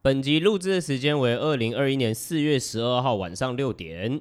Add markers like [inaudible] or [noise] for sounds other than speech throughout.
本集录制的时间为二零二一年四月十二号晚上六点。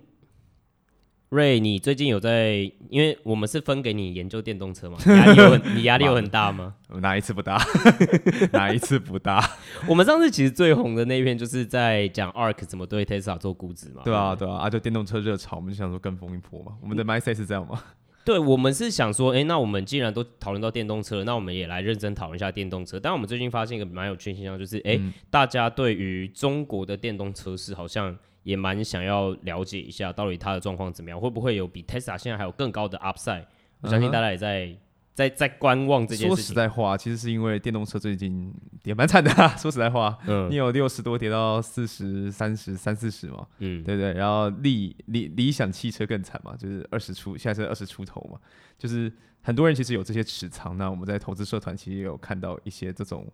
Ray，你最近有在？因为我们是分给你研究电动车嘛，[laughs] 压力有很，你压力有很大吗？[laughs] 哪一次不大？[laughs] 哪一次不大？我们上次其实最红的那一篇就是在讲 Arc 怎么对 Tesla 做估值嘛。对啊，对啊，啊，就电动车热潮，我们就想说跟风一波嘛。我们的 mindset 是这样吗？对，我们是想说，哎，那我们既然都讨论到电动车，那我们也来认真讨论一下电动车。但我们最近发现一个蛮有趣现象，就是，哎、嗯，大家对于中国的电动车市好像也蛮想要了解一下，到底它的状况怎么样，会不会有比 Tesla 现在还有更高的 upside？我相信大家也在。嗯在在观望这件事情。说实在话，其实是因为电动车最近也蛮惨的、啊。[laughs] 说实在话，嗯，你有六十多跌到四十、三十、三四十嘛，嗯，对对。然后理理理想汽车更惨嘛，就是二十出，现在是二十出头嘛，就是很多人其实有这些持仓。那我们在投资社团其实也有看到一些这种。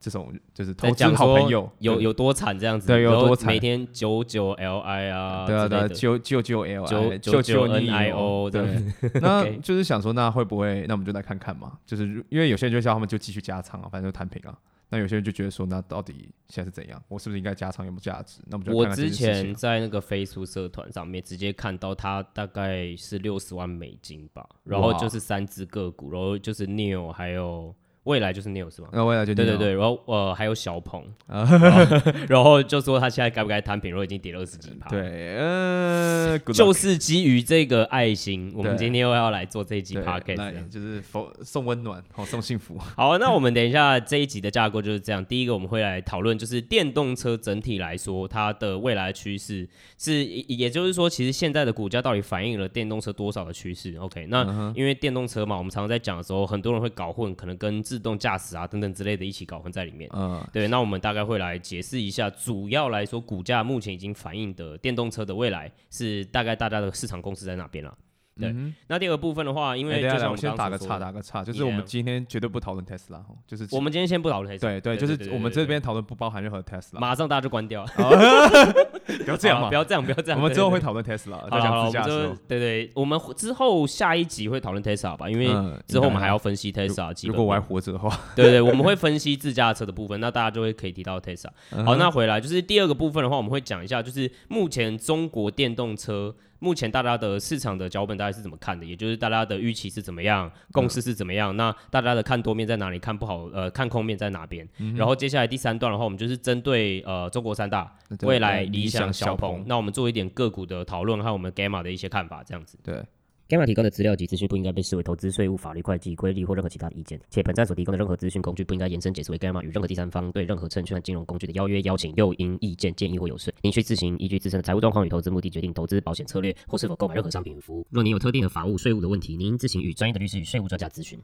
这种就是投资好朋友有有多惨这样子，对，有多惨，每天九九 Li 啊，对啊对，九九九 Li，九九九 Nio，对，那 [laughs] 就是想说，那会不会，那我们就来看看嘛，就是因为有些人就叫他们就继续加仓啊，反正就摊平啊。那有些人就觉得说，那到底现在是怎样？我是不是应该加仓有没有价值？那我们就看看。我之前在那个 Facebook 社团上面直接看到它大概是六十万美金吧，然后就是三只个股，然后就是 Nio 还有。未来就是 Nio 是吗？那、啊、未来就对对对，然后呃还有小鹏，然后，[laughs] 然后就说他现在该不该摊平，然后已经跌了二十几趴。对，呃，就是基于这个爱心，我们今天又要来做这一集 Podcast，就是送送温暖，好送幸福。[laughs] 好，那我们等一下这一集的架构就是这样。第一个我们会来讨论，就是电动车整体来说它的未来趋势是，也就是说，其实现在的股价到底反映了电动车多少的趋势？OK，那、嗯、因为电动车嘛，我们常常在讲的时候，很多人会搞混，可能跟自动驾驶啊等等之类的一起搞混在里面。嗯，对，那我们大概会来解释一下，主要来说，股价目前已经反映的电动车的未来是大概大家的市场共识在哪边了。对、嗯，那第二个部分的话，因为就像我们先打个岔，打个岔，就是我们今天绝对不讨论特斯拉，就是我们今天先不讨论 Tesla，，对对，就是我们这边讨论不包含任何 Tesla，，马上大家就关掉，[laughs] 不要这样嘛，不要这样，不要这样，我们之后会讨论特斯拉，好好，我们就对对，我们之后下一集会讨论 Tesla 吧，因为之后我们还要分析 Tesla，，如果我还活着的话，对对，我们会分析自驾车的部分，那大家就会可以提到 Tesla。好，那回来就是第二个部分的话，我们会讲一下，就是目前中国电动车。目前大家的市场的脚本大概是怎么看的？也就是大家的预期是怎么样，共识是怎么样？嗯、那大家的看多面在哪里？看不好呃，看空面在哪边、嗯？然后接下来第三段的话，我们就是针对呃中国三大未来、理想、小鹏，那我们做一点个股的讨论，还有我们 Gamma 的一些看法，这样子。对。Gamma 提供的资料及资讯不应该被视为投资、税务、法律、会计、规例或任何其他的意见，且本站所提供的任何资讯工具不应该延伸解释为 Gamma 与任何第三方对任何证券和金融工具的邀约、邀请、诱因、意见、建议或游说。您需自行依据自身的财务状况与投资目的决定投资保险策略或是否购买任何商品与服务。若您有特定的法务、税务的问题，您应自行与专业的律师与税务专家咨询。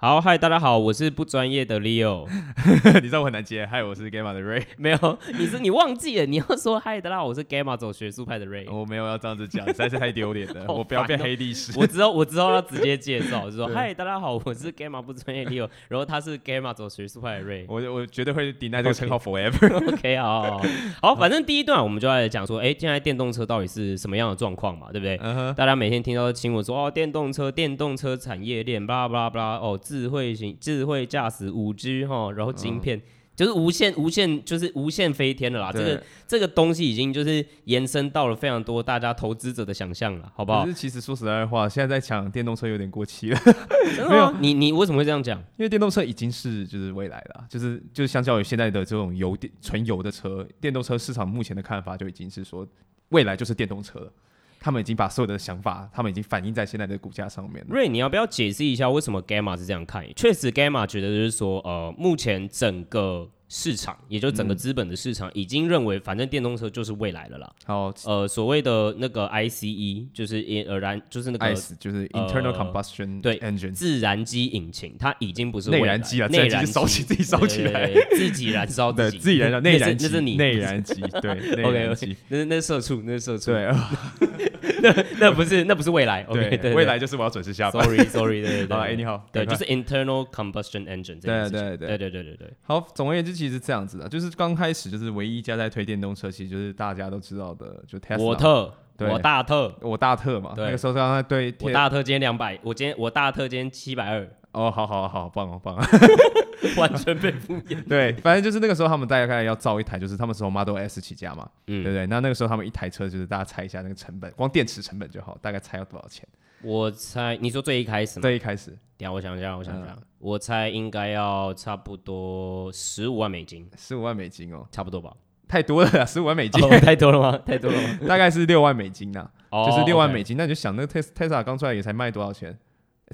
好，嗨，大家好，我是不专业的 Leo，[laughs] 你知道我很难接，嗨，我是 Gamma 的 Ray，[laughs] 没有，你是你忘记了，你要说嗨，大家好，我是 Gamma 走学术派的 Ray，我没有要这样子讲，实在是太丢脸了，[laughs] 我不要变黑历史，我知道，我知道要直接介绍，就说嗨，大家好，我是 Gamma 不专业 Leo，然后他是 Gamma 走学术派的 Ray，我我绝对会 deny 这个称号 forever，OK，, okay 好好反正第一段我们就来讲说，哎、欸，现在电动车到底是什么样的状况嘛，对不对？Uh -huh. 大家每天听到的新闻说，哦，电动车，电动车产业链，巴拉巴拉巴拉，哦，智慧型。智慧驾驶五 G 哈，然后晶片、嗯、就是无限无限就是无限飞天了啦。这个这个东西已经就是延伸到了非常多大家投资者的想象了，好不好？可是其实说实在话，现在在抢电动车有点过期了。[laughs] 没有你你为什么会这样讲？因为电动车已经是就是未来了，就是就是相较于现在的这种油电纯油的车，电动车市场目前的看法就已经是说未来就是电动车了。他们已经把所有的想法，他们已经反映在现在的股价上面了。瑞，你要不要解释一下为什么 Gamma 是这样看？确实，Gamma 觉得就是说，呃，目前整个。市场，也就整个资本的市场，已经认为反正电动车就是未来了啦。好，呃，所谓的那个 I C E 就是 E 燃然，就是那个，就是 internal combustion 对 engine 自燃机引擎，它已经不是内燃机了，内燃机烧起自己烧起来，自己燃烧的，自己燃烧，内燃机，那是你，内燃机，对，，[laughs] OK，OK，那是那是社畜，那是社畜。对，[laughs] 那那不是，那不是未来，OK，对，未来就是我要准时下。sorry，sorry，对对对。哎，你好，对，就是 internal combustion engine。对对对对对对对。好，总而言之。其实是这样子的，就。是刚开始，就是唯一一家在推电动车，其实就是大家都知道的，就 Tesla。沃特，我大特，我大特嘛，那个时候刚刚对，我大特今天两百，我今天我大特今天七百二。哦，好好好，棒哦棒，[laughs] 完全被敷衍。对，反正就是那个时候他们大概要造一台，就是他们从 Model S 起家嘛，嗯，对不对？那那个时候他们一台车就是大家猜一下那个成本，光电池成本就好，大概猜要多少钱？我猜你说最一开始吗？最一开始，等下我想一下，我想想，我猜应该要差不多十五万美金，十五万美金哦，差不多吧？太多了，十五万美金，太多了吗？太多了吗？[laughs] [laughs] 大概是六万美金呐，就是六万美金。那你就想，那个 Tesla 刚出来也才卖多少钱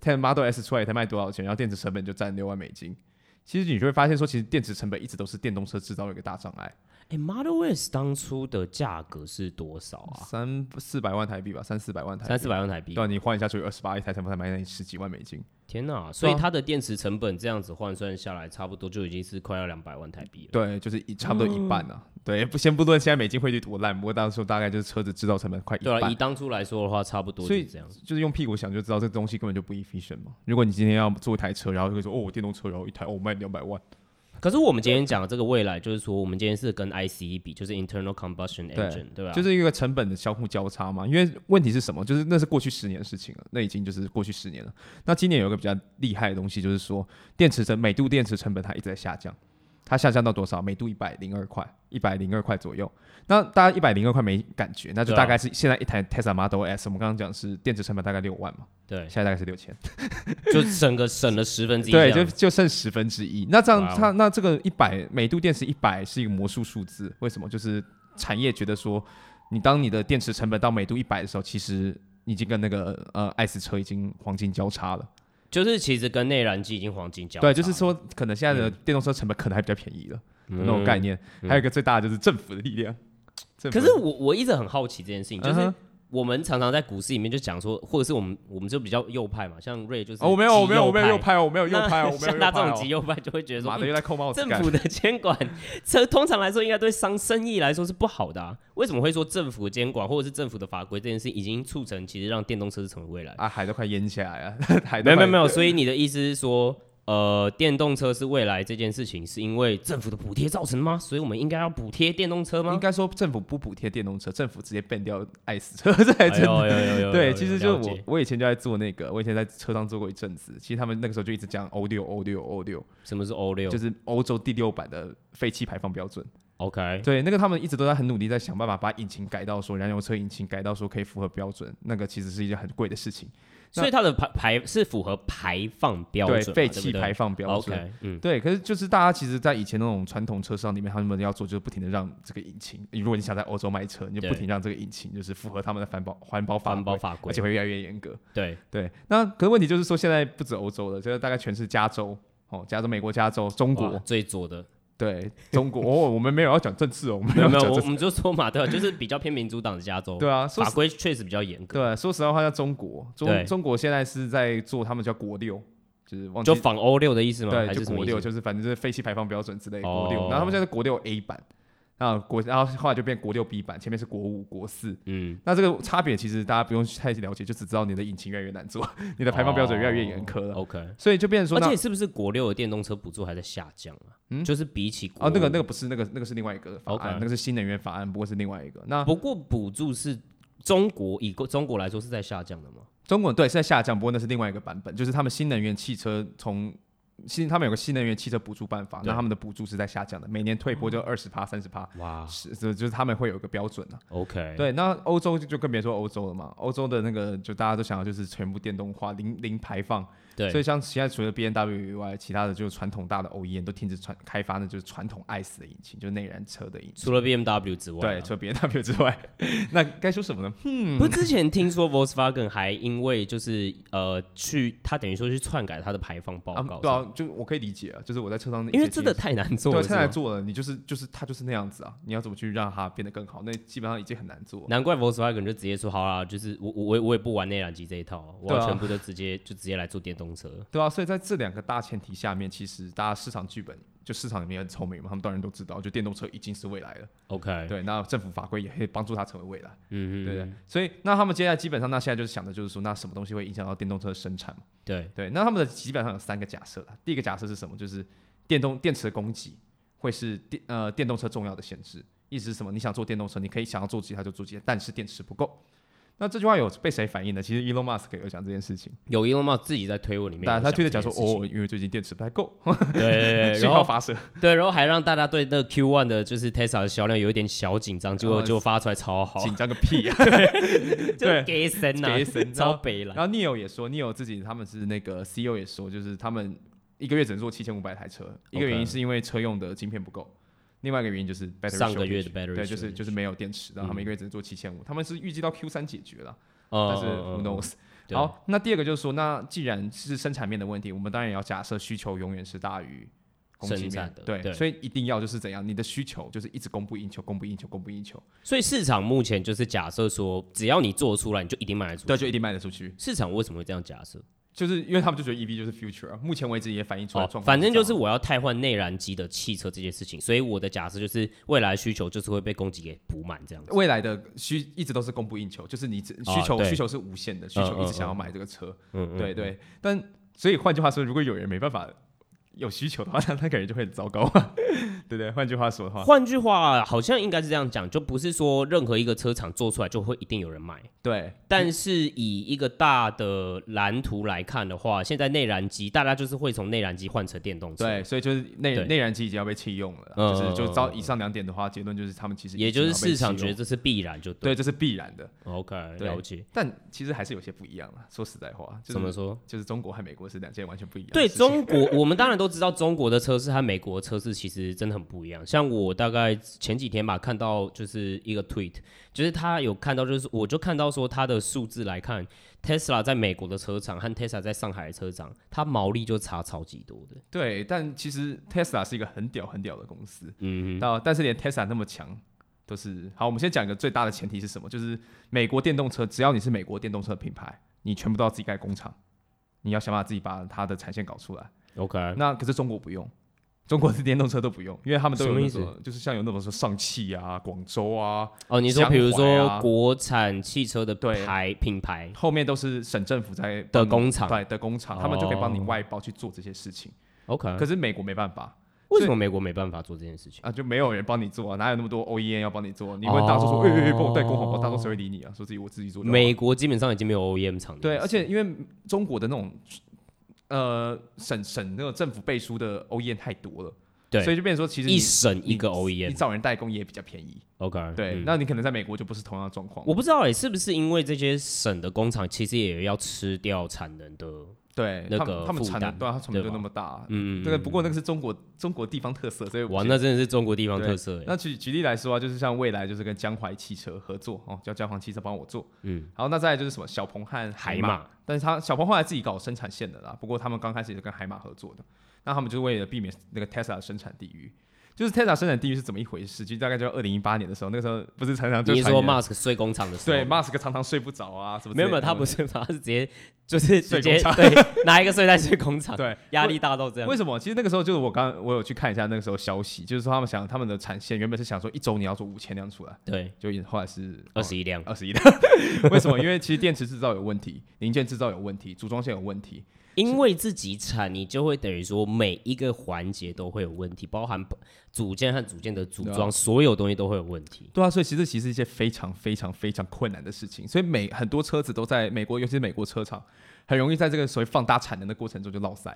，Ten？Model S 出来也才卖多少钱？然后电池成本就占六万美金。其实你就会发现说，其实电池成本一直都是电动车制造的一个大障碍。哎、欸、，Model S 当初的价格是多少啊？三四百万台币吧，三四百万台币，三四百万台币。对，你换一下就有二十八一台，才才买那十几万美金。天哪！所以它的电池成本这样子换算下来，差不多就已经是快要两百万台币了。对，就是一差不多一半啊。嗯、对，不先不论现在美金汇率多烂，不过当初大概就是车子制造成本快一半。对，以当初来说的话，差不多是这样。子就是用屁股想就知道，这东西根本就不 efficient 嘛。如果你今天要做一台车，然后就会说哦，我电动车，然后一台哦卖两百万。可是我们今天讲的这个未来，就是说我们今天是跟 ICE 比，就是 internal combustion engine，对，对吧？就是一个成本的相互交叉嘛。因为问题是什么？就是那是过去十年的事情了，那已经就是过去十年了。那今年有一个比较厉害的东西，就是说电池成每度电池成本它一直在下降。它下降到多少？每度一百零二块，一百零二块左右。那大家一百零二块没感觉，那就大概是现在一台 Tesla Model S，我们刚刚讲是电池成本大概六万嘛？对，现在大概是六千，[laughs] 就整个省了十分之一。对，就就剩十分之一。那这样它那这个一百每度电池一百是一个魔术数字，为什么？就是产业觉得说，你当你的电池成本到每度一百的时候，其实已经跟那个呃 S 车已经黄金交叉了。就是其实跟内燃机已经黄金交。对，就是说可能现在的电动车成本可能还比较便宜了，嗯、那种概念。嗯、还有一个最大的就是政府的力量。可是我我一直很好奇这件事情，就是。我们常常在股市里面就讲说，或者是我们我们就比较右派嘛，像瑞就是我没有我没有我没有右派哦，我没有右派哦，像他这种极右派就会觉得说，妈的又在扣帽子。政府的监管，这通常来说应该对商生意来说是不好的啊。为什么会说政府监管或者是政府的法规这件事已经促成其实让电动车是成为未来啊？海都快淹起来了，[laughs] 海没有没有没有，所以你的意思是说？呃，电动车是未来这件事情，是因为政府的补贴造成的吗？所以我们应该要补贴电动车吗？应该说政府不补贴电动车，政府直接 ban 掉爱死车这台车。对，其实就我我以前就在做那个，我以前在车上做过一阵子。其实他们那个时候就一直讲 O 六 O 六 O 六。什么是 O 六？就是欧洲第六版的废气排放标准。OK。对，那个他们一直都在很努力，在想办法把引擎改到说燃油车引擎改到说可以符合标准。那个其实是一件很贵的事情。所以它的排排是符合排放标准，对，废气排放标准。OK，嗯，对。可是就是大家其实，在以前那种传统车上里面，他们要做就是不停的让这个引擎，如果你想在欧洲卖车，你就不停让这个引擎就是符合他们的环保环保法环保法规，而且会越来越严格。对对。那可是问题就是说，现在不止欧洲了，就是大概全是加州哦，加州、美国、加州、中国最左的。对中国，哦，我们没有要讲政治哦，我们没有没有，我们就说嘛，对吧？就是比较偏民主党的加州，对啊，法规确实比较严格。对，说实话，在中国，中中国现在是在做他们叫国六，就是就仿欧六的意思吗？对，就国六，就是反正就是废气排放标准之类的国六，然后他们现在是国六 A 版。啊，国，然后后来就变国六 B 版，前面是国五、国四。嗯，那这个差别其实大家不用太了解，就只知道你的引擎越来越难做，[laughs] 你的排放标准越来越严苛了。OK，所以就变成说，而且是不是国六的电动车补助还在下降啊？嗯，就是比起哦，那个那个不是那个那个是另外一个法案，那个是新能源法案，不过是另外一个。那不过补助是中国以中国来说是在下降的吗？中国对是在下降，不过那是另外一个版本，就是他们新能源汽车从。新他们有个新能源汽车补助办法，那他们的补助是在下降的，每年退坡就二十趴、三十趴。哇，是就就是他们会有一个标准啊。OK，对，那欧洲就更别说欧洲了嘛，欧洲的那个就大家都想要就是全部电动化，零零排放。对，所以像现在除了 B M W 以外，其他的就是传统大的 O E M 都停止传开发的，就是传统 ICE 的引擎，就是内燃车的引擎。除了 B M W 之外，对，除了 B M W 之外，那该说什么呢？[laughs] 嗯，不，之前听说 Volkswagen 还因为就是呃去，他等于说去篡改他的排放报告。对啊，就我可以理解啊，就是我在车上，因为真的太难做了，对，太难做了。你就是就是他就是那样子啊，你要怎么去让它变得更好？那基本上已经很难做。难怪 Volkswagen 就直接说好啦，就是我我我也不玩内燃机这一套，我全部都直接就直接来做电动车。对啊，所以。在这两个大前提下面，其实大家市场剧本就市场里面很聪明嘛，他们当然都知道，就电动车已经是未来了。OK，对，那政府法规也可以帮助它成为未来。嗯嗯，对对。所以那他们接下来基本上，那现在就是想的就是说，那什么东西会影响到电动车的生产？对对。那他们的基本上有三个假设，第一个假设是什么？就是电动电池的供给会是电呃电动车重要的限制。意思是什么？你想做电动车，你可以想要做其他就做其他，但是电池不够。那这句话有被谁反映的？其实 Elon Musk 有讲这件事情，有 Elon Musk 自己在推文里面，但他推的讲说哦，因为最近电池不太够，对对对，[laughs] 信号发射，[laughs] 对，然后还让大家对那个 Q1 的就是 Tesla 的销量有一点小紧张，结果就发出来超好，紧张个屁啊！[laughs] 对，给神呐，给神超北了。然后 Neil 也说，Neil 自己他们是那个 CEO 也说，就是他们一个月只能做七千五百台车，一个原因是因为车用的晶片不够。另外一个原因就是 battery 上个月的 battery 对，就是就是没有电池，然后他们一个月只能做七千五，他们是预计到 Q 三解决了，但是 who knows？好，那第二个就是说，那既然是生产面的问题，我们当然也要假设需求永远是大于供给面的，对，所以一定要就是怎样，你的需求就是一直供不应求，供不应求，供不应求。所以市场目前就是假设说，只要你做出来，你就一定卖得出去，对，就一定卖得出去。市场为什么会这样假设？就是因为他们就觉得 EV 就是 future 啊，目前为止也反映出来状况。反正就是我要汰换内燃机的汽车这件事情，所以我的假设就是未来需求就是会被供给给补满这样子。未来的需一直都是供不应求，就是你只需求需求是无限的，需求一直想要买这个车。嗯，对对。但所以换句话说，如果有人没办法。有需求的话，那那感觉就会很糟糕，对对？换句话说的话，换句话好像应该是这样讲，就不是说任何一个车厂做出来就会一定有人买。对，但是以一个大的蓝图来看的话，现在内燃机大家就是会从内燃机换成电动车。对，所以就是内内燃机已经要被弃用了，就是就照以上两点的话，结论就是他们其实也就是市场觉得这是必然，就对，这是必然的。OK，了解。但其实还是有些不一样了。说实在话，怎么说？就是中国和美国是两件完全不一样。对中国，我们当然都。知道中国的车市和美国的车市其实真的很不一样。像我大概前几天吧，看到就是一个 tweet，就是他有看到，就是我就看到说他的数字来看，Tesla 在美国的车厂和 Tesla 在上海的车厂，它毛利就差超级多的。对，但其实 Tesla 是一个很屌很屌的公司。嗯，到但是连 Tesla 那么强，都是好。我们先讲一个最大的前提是什么？就是美国电动车，只要你是美国电动车品牌，你全部都要自己盖工厂，你要想办法自己把它的产线搞出来。OK，那可是中国不用，中国的电动车都不用，因为他们都有那种，就是像有那种说上汽啊、广州啊。哦，你说比如说国产汽车的牌品牌，后面都是省政府在的工厂，对的工厂，他们就可以帮你外包去做这些事情。OK，可是美国没办法，为什么美国没办法做这件事情啊？就没有人帮你做啊，哪有那么多 OEM 要帮你做？你会当初说，哎哎哎，帮我代工好不好？大众谁会理你啊？说自己我自己做。美国基本上已经没有 OEM 厂。对，而且因为中国的那种。呃，省省那个政府背书的 OEM 太多了，对，所以就变成说，其实一省一个 OEM，你找人代工也比较便宜。OK，对，那你可能在美国就不是同样的状况。我不知道哎，是不是因为这些省的工厂其实也要吃掉产能的？对，那个他们产能，对啊，他产能就那么大，嗯嗯，对。不过那个是中国中国地方特色，所以哇，那真的是中国地方特色。那举举例来说啊，就是像未来就是跟江淮汽车合作哦，叫江淮汽车帮我做，嗯。好，那再来就是什么小鹏和海马，但是他小鹏后来自己搞生产线的啦，不过他们刚开始也是跟海马合作的，那他们就是为了避免那个 Tesla 的生产地域。就是 Tesla 生产地域是怎么一回事？其实大概就二零一八年的时候，那个时候不是常常就你说 Musk 睡工厂的时候，对，Musk 常常睡不着啊，什么？没有没有，他不是，他是直接就是直接对拿一个睡袋睡工厂，对，压力大到这样。为什么？其实那个时候就是我刚我有去看一下那个时候消息，就是说他们想他们的产线原本是想说一周你要做五千辆出来，对，就后来是二十一辆，二十一辆。[laughs] 为什么？因为其实电池制造有问题，零件制造有问题，组装线有问题。因为自己产，你就会等于说每一个环节都会有问题，包含组件和组件的组装，所有东西都会有问题。对啊，所以其实其实一件非常非常非常困难的事情。所以每很多车子都在美国，尤其是美国车厂，很容易在这个所谓放大产能的过程中就落塞。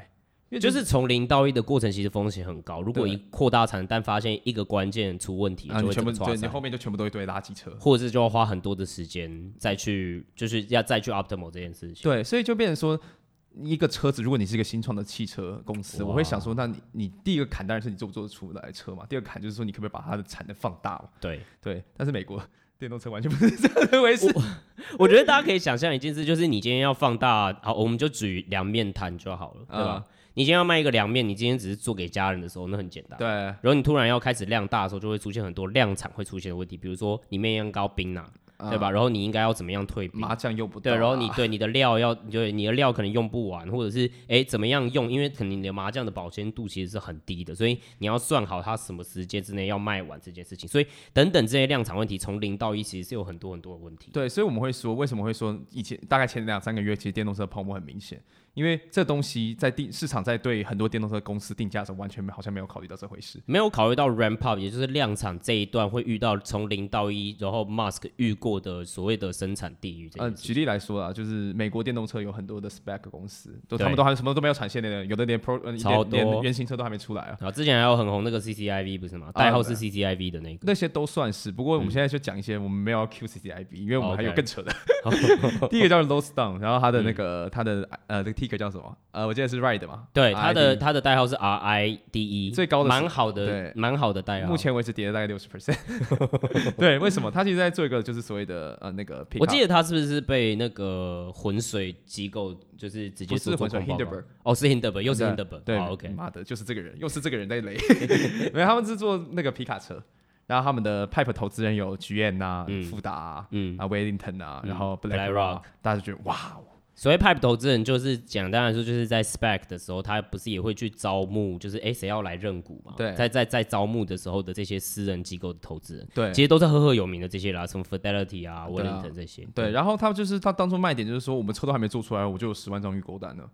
因为就是从零到一的过程，其实风险很高。如果一扩大产能，但发现一个关键出问题，就会全部对，你后面就全部都一堆垃圾车，或者是就要花很多的时间再去，就是要再去 optimal 这件事情。对，所以就变成说。一个车子，如果你是一个新创的汽车公司，我会想说，那你你第一个坎当然是你做不做得出来车嘛。第二个坎就是说，你可不可以把它的产能放大嘛？对对。但是美国电动车完全不是这样的回事。我，我觉得大家可以想象一件事，就是你今天要放大，好，我们就举凉面摊就好了，对吧？嗯、你今天要卖一个凉面，你今天只是做给家人的时候，那很简单。对。然后你突然要开始量大的时候，就会出现很多量产会出现的问题，比如说你面要高冰啊。对吧？然后你应该要怎么样退冰？麻将用不到。对，然后你对你的料要，对你的料可能用不完，或者是哎怎么样用？因为肯定你的麻将的保鲜度其实是很低的，所以你要算好它什么时间之内要卖完这件事情。所以等等这些量产问题，从零到一其实是有很多很多的问题。对，所以我们会说，为什么会说以前大概前两三个月，其实电动车泡沫很明显。因为这东西在定市场在对很多电动车公司定价的时候，完全没好像没有考虑到这回事，没有考虑到 ramp up，也就是量产这一段会遇到从零到一，然后 Musk 遇过的所谓的生产地域。呃，举例来说啊，就是美国电动车有很多的 spec 公司，都他们都还什么都没有产线的，有的连 pro 超多连原型车都还没出来啊。然后之前还有很红那个 CCIV 不是吗？代号是 CCIV 的那个，那些都算是。不过我们现在就讲一些我们没有 Q CCIV，因为我们还有更扯的。[laughs] 第一个叫 Lordstown，然后它的那个它的呃这个 Ticker 叫什么？呃，我记得是 Ride 嘛。对，它的它的代号是 RIDE，最高的蛮好的，蛮好的代号。目前为止跌了大概六十 percent。[laughs] 对，为什么？他其实在做一个就是所谓的呃那个，我记得他是不是被那个浑水机构就是直接是浑水 Hindenburg，哦是 Hindenburg，又是 Hindenburg，对，OK，妈的，就是这个人，[laughs] 又是这个人在雷。[laughs] 没有，他们是做那个皮卡车。然后他们的 Pipe 投资人有 GM 啊、富达啊、嗯。啊 Wellington 啊，然后 BlackRock，大家就觉得哇，所谓 Pipe 投资人就是简单来说，就是在 Spec 的时候，他不是也会去招募，就是哎谁要来认股嘛？对，在在在招募的时候的这些私人机构的投资人，对，其实都是赫赫有名的这些啦，什么 Fidelity 啊、Wellington 这些。对，然后他就是他当初卖点就是说，我们车都还没做出来，我就有十万张预购单了。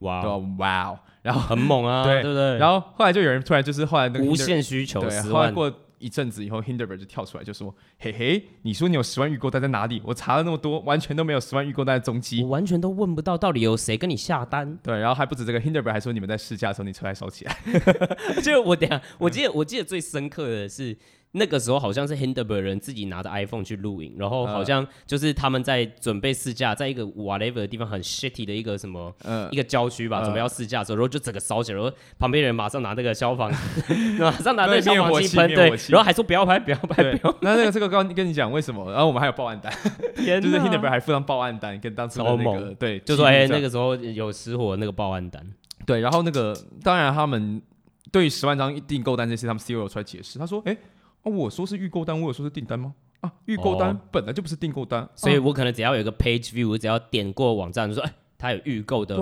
哇哇，然后很猛啊，对对对。然后后来就有人突然就是后来那个无限需求，十万过。一阵子以后，Hinderberg 就跳出来就说：“嘿嘿，你说你有十万预购单在哪里？我查了那么多，完全都没有十万预购单的踪迹，我完全都问不到到底有谁跟你下单。”对，然后还不止这个，Hinderberg 还说你们在试驾的时候，你车还烧起来。[laughs] [laughs] 就我等下，我记得我记得最深刻的是。那个时候好像是 Hindenburg 人自己拿着 iPhone 去录影，然后好像就是他们在准备试驾，在一个 whatever 的地方很 shitty 的一个什么，呃、一个郊区吧，呃、准备要试驾的时候，然后就整个烧起来，然后旁边人马上拿那个消防，[laughs] 马上拿那个消防器喷，对，然后还说不要拍，不要拍，不要。那那个这个刚跟你讲为什么？然后我们还有报案单，就是 Hindenburg 还附上报案单跟当时的那个，对，就说哎那个时候有失火那个报案单，对，然后那个当然他们对于十万张订购单这些，他们 CEO 出来解释，他说哎。哦，我说是预购单，我有说是订单吗？啊，预购单本来就不是订购单，所以我可能只要有一个 page view，我只要点过网站，就说哎，他有预购的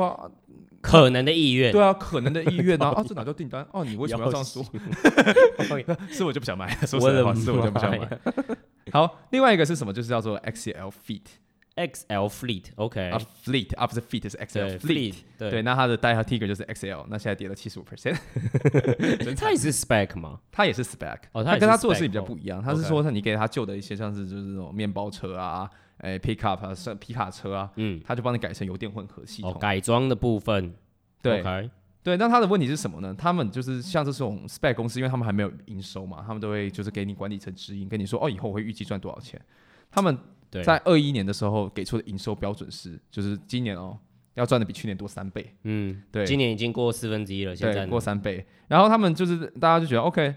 可能的意愿。对啊，可能的意愿啊，[laughs] 啊，这哪叫订单？哦，你为什么要这样说？[laughs] 是我就不想买，说实话，是我就不想买。好，另外一个是什么？就是叫做 XL Fleet。XL，Fleet，啊不是 Feet，是 XL Fleet，对，那它的代号 Ticker 就是 XL，那现在跌了七十五 percent。[laughs] 它也是 Spec 吗？它也是 Spec，哦，它跟它做的事情比较不一样。它是说，你给它旧的一些，像是就是那种面包车啊，哎，Pickup 啊，是皮卡车啊，嗯，它就帮你改成油电混合系统，改装的部分，对，对。那他的问题是什么呢？他们就是像这种 Spec 公司，因为他们还没有营收嘛，他们都会就是给你管理层指引，跟你说，哦，以后我会预计赚多少钱。他们。对在二一年的时候给出的营收标准是，就是今年哦要赚的比去年多三倍。嗯，对，今年已经过四分之一了，现在过三倍。然后他们就是大家就觉得 OK，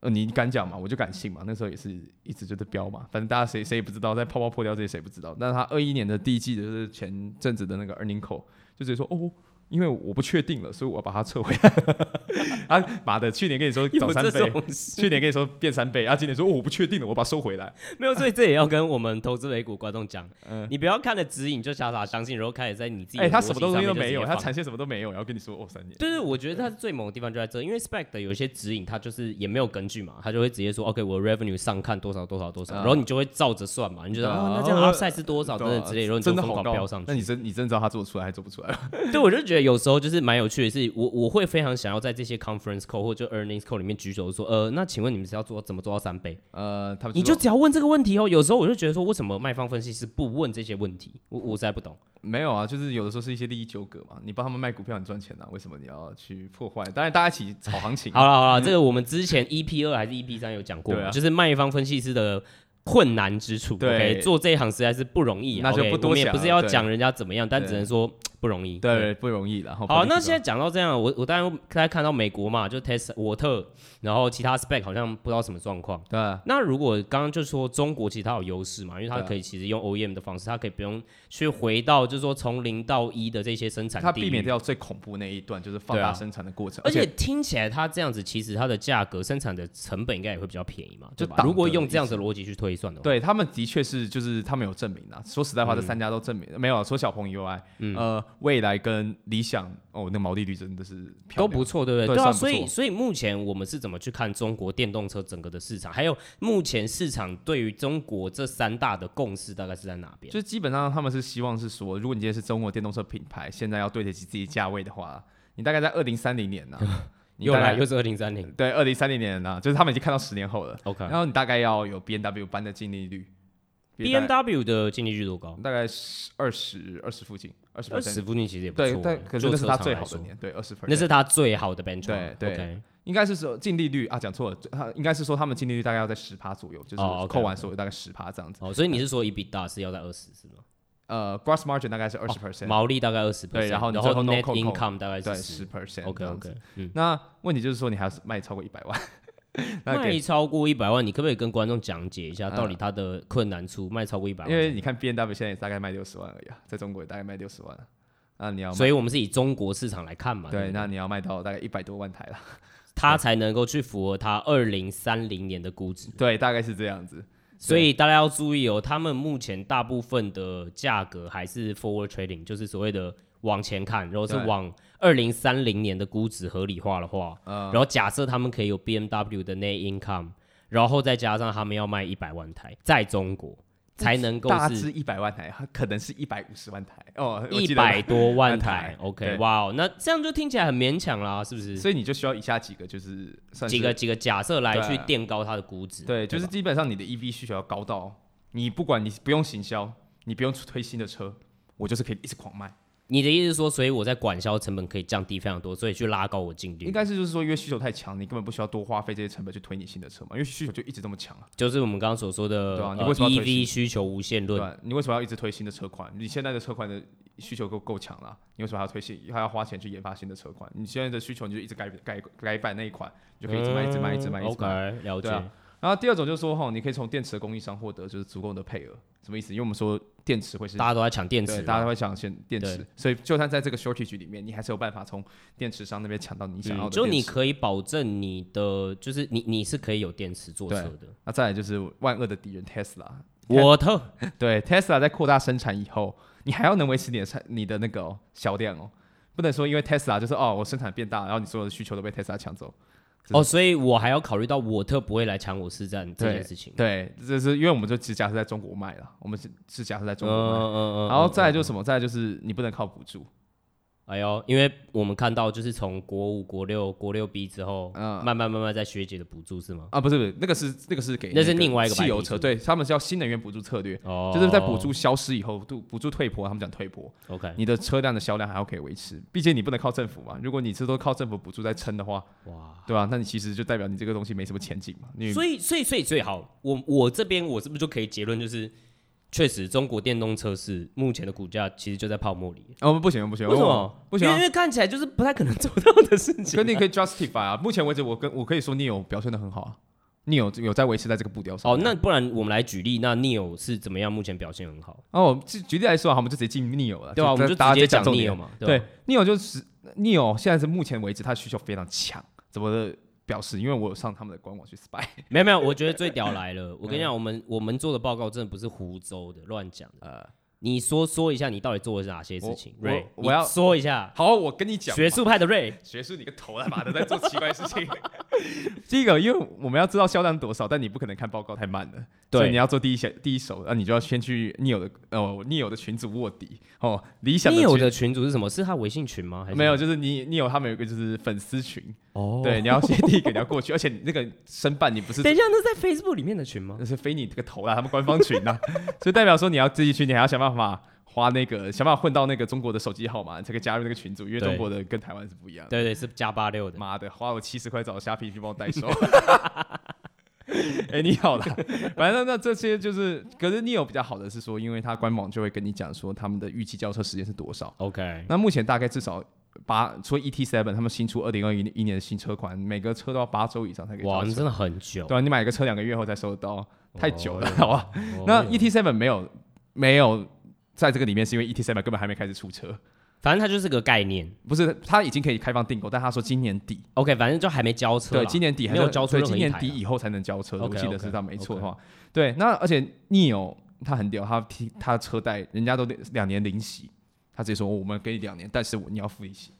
呃，你敢讲嘛，我就敢信嘛。那时候也是一直就是飙嘛，反正大家谁谁也不知道，在泡泡破掉这些谁不知道。但是他二一年的第一季就是前阵子的那个 earning call 就直接说哦。因为我不确定了，所以我要把它撤回来。[laughs] 啊妈的！去年跟你说涨三倍，去年跟你说变三倍，啊今年说我不确定了，我把它收回来。没有，所以这也要跟我们投资美股观众讲，[laughs] 嗯你不要看了指引就傻傻相信，然后开始在你自己哎，他什么东西都没有，他产线什么都没有，然后跟你说哦三年。就是，我觉得他最猛的地方就在这，因为 Spec 的有一些指引，他就是也没有根据嘛，他就会直接说 OK，我 revenue 上看多少多少多少，然后你就会照着算嘛，你觉得哦那这样 upside 是多少等等之类，然后你就疯狂飙上去。那你真你真知道他做得出来还做不出来？[laughs] 对，我就觉得有时候就是蛮。有趣的是，我我会非常想要在这些 conference call 或者 earnings call 里面举手说，呃，那请问你们是要做怎么做到三倍？呃，他们你就只要问这个问题哦。有时候我就觉得说，为什么卖方分析师不问这些问题？我我实在不懂。没有啊，就是有的时候是一些利益纠葛嘛。你帮他们卖股票很赚钱啊，为什么你要去破坏？当然大家一起炒行情。[laughs] 好了好了，这个我们之前 EP 二还是 EP 三有讲过，就是卖方分析师的。困难之处，对做这一行实在是不容易。那就不多讲，也不是要讲人家怎么样，但只能说不容易。对，不容易了。好，那现在讲到这样，我我当然大家看到美国嘛，就 Tesla 沃特，然后其他 spec 好像不知道什么状况。对。那如果刚刚就说中国其实它有优势嘛，因为它可以其实用 OEM 的方式，它可以不用去回到就是说从零到一的这些生产，它避免掉最恐怖那一段，就是放大生产的过程。而且听起来它这样子，其实它的价格生产的成本应该也会比较便宜嘛，就如果用这样子的逻辑去推算的话，对他们。的确是，就是他们有证明的。说实在话，这三家都证明、嗯、没有。除小鹏以外，嗯、呃，蔚来跟理想哦，那毛利率真的是都不错，对不对？对啊，所以所以目前我们是怎么去看中国电动车整个的市场？还有目前市场对于中国这三大的共识大概是在哪边？就基本上他们是希望是说，如果你今天是中国电动车品牌，现在要对得起自己价位的话，你大概在二零三零年呢、[laughs] 啊，又来又是二零三零，对，二零三零年呢、啊，就是他们已经看到十年后了。OK，然后你大概要有 B N W 般的净利率。B M W 的净利率多高？大概十二十二十附近，二十二十附近其实也不错。对，但可是那是他最好的年，对，二十分。那是他最好的 benchmark。对对，应该是说净利率啊，讲错了，他应该是说他们净利率大概要在十趴左右，就是扣完所有大概十趴这样子。哦，所以你是说 EBITDA 是要在二十是吗？呃，gross margin 大概是二十 percent，毛利大概二十 percent，对，然后然后 net income 大概是十 percent。OK OK，那问题就是说你还要卖超过一百万。[laughs] 卖超过一百万，你可不可以跟观众讲解一下，到底它的困难处？卖超过一百万，因为你看 B N W 现在也大概卖六十万而已啊，在中国也大概卖六十万。那你要，所以我们是以中国市场来看嘛？对，那你要卖到大概一百多万台了，[laughs] 它才能够去符合它二零三零年的估值。[laughs] 对，大概是这样子。所以大家要注意哦，他们目前大部分的价格还是 forward trading，就是所谓的往前看，然后是往。二零三零年的估值合理化的话，嗯、然后假设他们可以有 BMW 的 net income，然后再加上他们要卖一百万台，在中国才能够大致一百万台，可能是一百五十万台哦，一百多万台。OK，哇哦，那这样就听起来很勉强啦，是不是？所以你就需要以下几个，就是几个几个假设来去垫高它的估值。对，就是基本上你的 EV 需求要高到，你不管你不用行销，你不用推新的车，我就是可以一直狂卖。你的意思是说，所以我在管销成本可以降低非常多，所以去拉高我净利。应该是就是说，因为需求太强，你根本不需要多花费这些成本去推你新的车嘛，因为需求就一直这么强啊。就是我们刚刚所说的，对啊，你为什么 EV 需求无限论？对，你为什么要一直推新的车款？你现在的车款的需求够够强了，你为什么还要推新？还要花钱去研发新的车款？你现在的需求你就一直改改改版那一款，就可以一直卖，一直卖，一直卖，一直卖。OK，了解。然后第二种就是说，哈，你可以从电池的供应商获得就是足够的配额，什么意思？因为我们说电池会是大家都在抢电池，大家都会抢先电池，所以就算在这个 shortage 里面，你还是有办法从电池商那边抢到你想要的。就你可以保证你的，就是你你是可以有电池做车的。那再来就是万恶的敌人 Tesla，我特对 Tesla 在扩大生产以后，你还要能维持你的产你的那个销量哦，不能说因为 Tesla 就是哦我生产变大，然后你所有的需求都被 Tesla 抢走。哦，所以我还要考虑到我特不会来抢我市占这件事情。对，这是因为我们就只假设在中国卖了，我们是是假设在中国卖，嗯嗯嗯，然后再来就是什么？再来就是你不能靠补助。哎呦，因为我们看到就是从国五、国六、国六 B 之后，嗯，慢慢慢慢在学姐的补助是吗？啊，不是不是，那个是那个是给那是另外一个汽油车，对他们叫新能源补助策略，哦，就是在补助消失以后，补补助退坡，他们讲退坡，OK，你的车辆的销量还要可以维持，毕竟你不能靠政府嘛，如果你这都靠政府补助在撑的话，哇，对吧？那你其实就代表你这个东西没什么前景嘛。你所以所以所以最好，我我这边我是不是就可以结论就是？确实，中国电动车是目前的股价其实就在泡沫里。哦，不行不行，为什么？不行，因为看起来就是不太可能做到的事情。[laughs] 肯定可以 justify 啊！目前为止，我跟我可以说，NIO 表现的很好啊，NIO 有在维持在这个步调上。哦，那不然我们来举例，那 NIO 是怎么样？目前表现很好。哦，举例来说，好，我们就直接进 NIO 了，对吧？我们就直接讲 NIO 嘛。对，NIO 就是 NIO，现在是目前为止它需求非常强，怎么的？表示，因为我有上他们的官网去 spy，没有没有，我觉得最屌来了。[laughs] 我跟你讲，我们我们做的报告真的不是胡诌的、乱讲的。呃，你说说一下，你到底做的是哪些事情？瑞，我要说一下。好，我跟你讲，学术派的瑞，学术你个头他妈的在做奇怪的事情。[laughs] 第一个，因为我们要知道销量多少，但你不可能看报告太慢了。对，你要做第一线第一手，那你就要先去 NIO 的哦，NIO 的群组卧底哦。理想 NIO 的群组是什么？是他微信群吗？还是没有，就是你 NIO 他们有一个就是粉丝群。哦，对，你要先第一个你要过去，[laughs] 而且那个申办你不是等一下，那是在 Facebook 里面的群吗？那是非你这个头啦，他们官方群呐，[laughs] 所以代表说你要自己去，你还要想办法花那个想办法混到那个中国的手机号码，你才可以加入那个群组，因为中国的跟台湾是不一样的。对对，是加八六的。妈的，花我七十块找虾皮去帮我代收。[laughs] 哎，你好了，反正那这些就是，可是你有比较好的是说，因为他官网就会跟你讲说他们的预计交车时间是多少。OK，那目前大概至少。八，除了 ET7，他们新出二零二一一年的新车款，每个车都要八周以上才可以。哇，你真的很久。对啊，你买个车两个月后才收得到，太久了，[laughs] 好吧？那 ET Seven 没有没有在这个里面，是因为 ET Seven 根本还没开始出车。反正它就是个概念，不是，它已经可以开放订购，但他说今年底，OK，反正就还没交车。对，今年底还没有交车，今年底以后才能交车。我记得是这样，没错的话。对，那而且 Neo 它很屌，它它车贷人家都两年零息。他直接说、我们给你两年，但是你要付利息。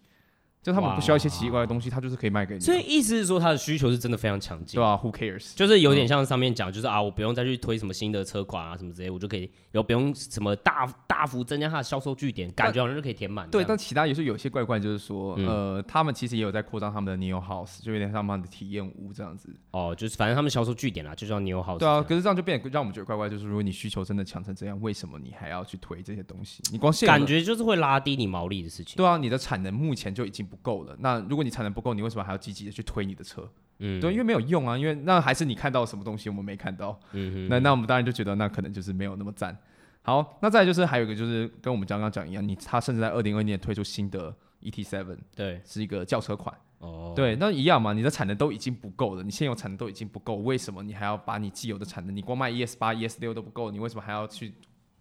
就他们不需要一些奇怪的东西，他就是可以卖给你。所以意思是说，他的需求是真的非常强劲。对啊，Who cares？就是有点像上面讲，就是啊，我不用再去推什么新的车款啊什么之类，我就可以，然后不用什么大大幅增加它的销售据点，感觉好像就可以填满。对，但其他也是有些怪怪，就是说，呃，他们其实也有在扩张他们的 New House，就有点像他们的体验屋这样子。哦，就是反正他们销售据点啦，就叫 New House。对啊，可是这样就变得让我们觉得怪怪，就是如果你需求真的强成这样，为什么你还要去推这些东西？你光现感觉就是会拉低你毛利的事情。对啊，你的产能目前就已经不够了。那如果你产能不够，你为什么还要积极的去推你的车？嗯，对，因为没有用啊，因为那还是你看到什么东西我们没看到。嗯哼，那那我们当然就觉得那可能就是没有那么赞。好，那再来就是还有一个就是跟我们刚刚讲一样，你他甚至在二零二一年推出新的 ET7，对，是一个轿车款。哦，对，那一样嘛，你的产能都已经不够了，你现有产能都已经不够，为什么你还要把你既有的产能，你光卖 ES 八、ES 六都不够，你为什么还要去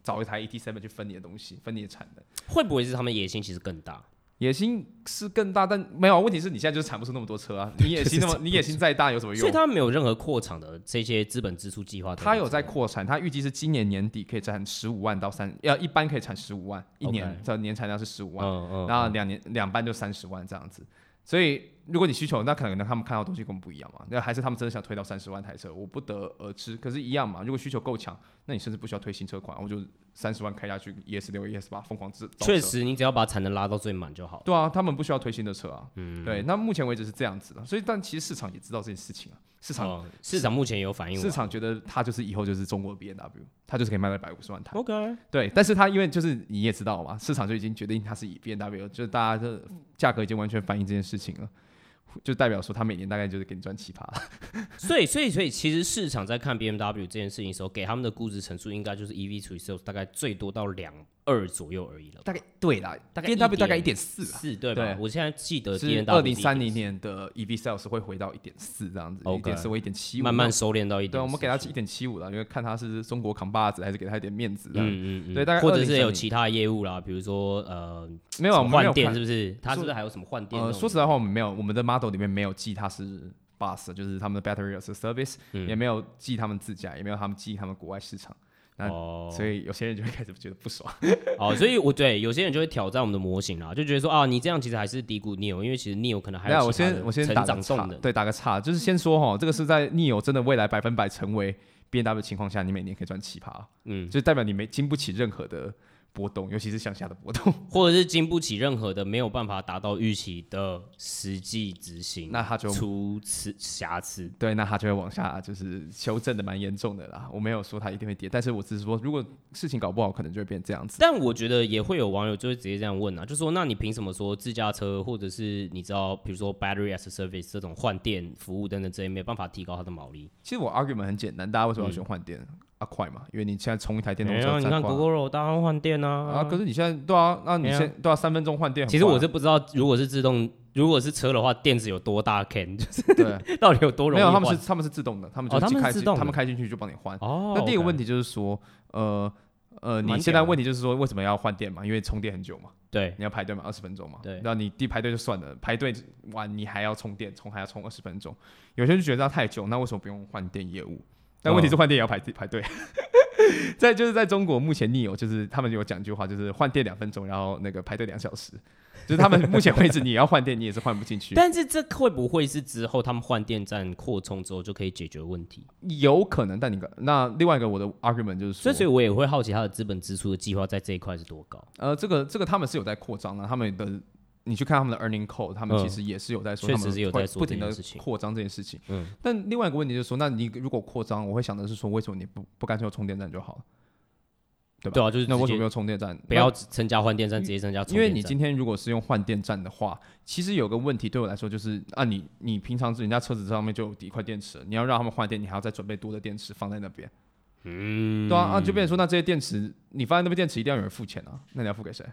找一台 ET7 去分你的东西，分你的产能？会不会是他们野心其实更大？野心是更大，但没有问题是你现在就是产不出那么多车啊！你野心那么，你野心再大有什么用？所以他没有任何扩厂的这些资本支出计划。他有在扩产，他预计是今年年底可以产十五万到三，要一般可以产十五万一年的年产量是十五万，然后两年两班就三十万这样子。所以如果你需求，那可能他们看到东西跟我们不一样嘛？那还是他们真的想推到三十万台车，我不得而知。可是，一样嘛？如果需求够强，那你甚至不需要推新车款，我就。三十万开下去，ES 六、ES 八疯狂制。确实，你只要把产能拉到最满就好。对啊，他们不需要推新的车啊。嗯，对。那目前为止是这样子的，所以但其实市场也知道这件事情啊。市场、哦、市场目前也有反应。市场觉得它就是以后就是中国 B N W，它就是可以卖到一百五十万台。OK。对，但是它因为就是你也知道嘛，市场就已经决定它是以 B N W，就是大家的价格已经完全反映这件事情了。就代表说，他每年大概就是给你赚奇葩，[laughs] 所以，所以，所以，其实市场在看 BMW 这件事情的时候，给他们的估值陈述应该就是 EV 除以 sales 大概最多到两。二左右而已了，大概对啦，大概 B M W 大概一点四，四对吧？我现在记得是二零三零年的 E V sales 会回到一点四这样子，一点四或一点七五，慢慢收敛到一点。对，我们给他一点七五了，因为看他是中国扛把子，还是给他一点面子。嗯嗯对，大概或者是有其他业务啦，比如说呃，没有换电是不是？他是不是还有什么换电？呃，说实在话，我们没有，我们的 model 里面没有记他是 bus，就是他们的 battery as a service，也没有记他们自家，也没有他们记他们国外市场。哦，所以有些人就会开始觉得不爽。[laughs] 哦，所以我对有些人就会挑战我们的模型啦，就觉得说啊，你这样其实还是低估 Neo，因为其实 Neo 可能还有。我先我先打个岔，对，打个岔，就是先说哈，这个是在 Neo 真的未来百分百成为 B N W 的情况下，你每年可以赚七趴，嗯，就代表你没经不起任何的。波动，尤其是向下的波动，[laughs] 或者是经不起任何的没有办法达到预期的实际执行，那它就出此瑕疵。对，那它就会往下，就是修正的蛮严重的啦。我没有说它一定会跌，但是我只是说，如果事情搞不好，可能就会变这样子。但我觉得也会有网友就会直接这样问啊，就说，那你凭什么说自驾车，或者是你知道，比如说 battery as a service 这种换电服务等等这些，没有办法提高它的毛利？其实我 argument 很简单，大家为什么要选换电？嗯快嘛，因为你现在充一台电动车，你看 Gogoro 当然换电啊。啊，可是你现在对啊，那你现都要三分钟换电。其实我是不知道，如果是自动，如果是车的话，电池有多大 can，就是对，[laughs] 到底有多容易？没有，他们是他们是自动的，他们就开自动，他们开进去就帮你换。哦，那第一个问题就是说，呃呃，你现在问题就是说为什么要换电嘛？因为充电很久嘛，对，你要排队嘛，二十分钟嘛，对，那你第排队就算了，排队完你还要充电，充还要充二十分钟，有些人就觉得太久，那为什么不用换电业务？但问题是换电也要排排队。[laughs] 在就是在中国，目前 Nio 就是他们有讲一句话，就是换电两分钟，然后那个排队两小时。就是他们目前为止，你也要换电，你也是换不进去。[laughs] 但是这会不会是之后他们换电站扩充之后就可以解决问题？有可能，但你那另外一个我的 argument 就是说，所以我也会好奇他的资本支出的计划在这一块是多高？呃，这个这个他们是有在扩张啊，他们的。你去看他们的 earning code，他们其实也是有在说，他们会不停的扩张这件事情。嗯，但另外一个问题就是说，那你如果扩张，我会想的是说，为什么你不不干脆有充电站就好了？对吧？对啊，就是那为什么没有充电站？不要增加换电站，直接增加充电站。因为你今天如果是用换电站的话，其实有个问题对我来说就是啊，你你平常人家车子上面就有一块电池，你要让他们换电，你还要再准备多的电池放在那边。嗯，对啊，啊就变成说，那这些电池你放在那边，电池一定要有人付钱啊，那你要付给谁？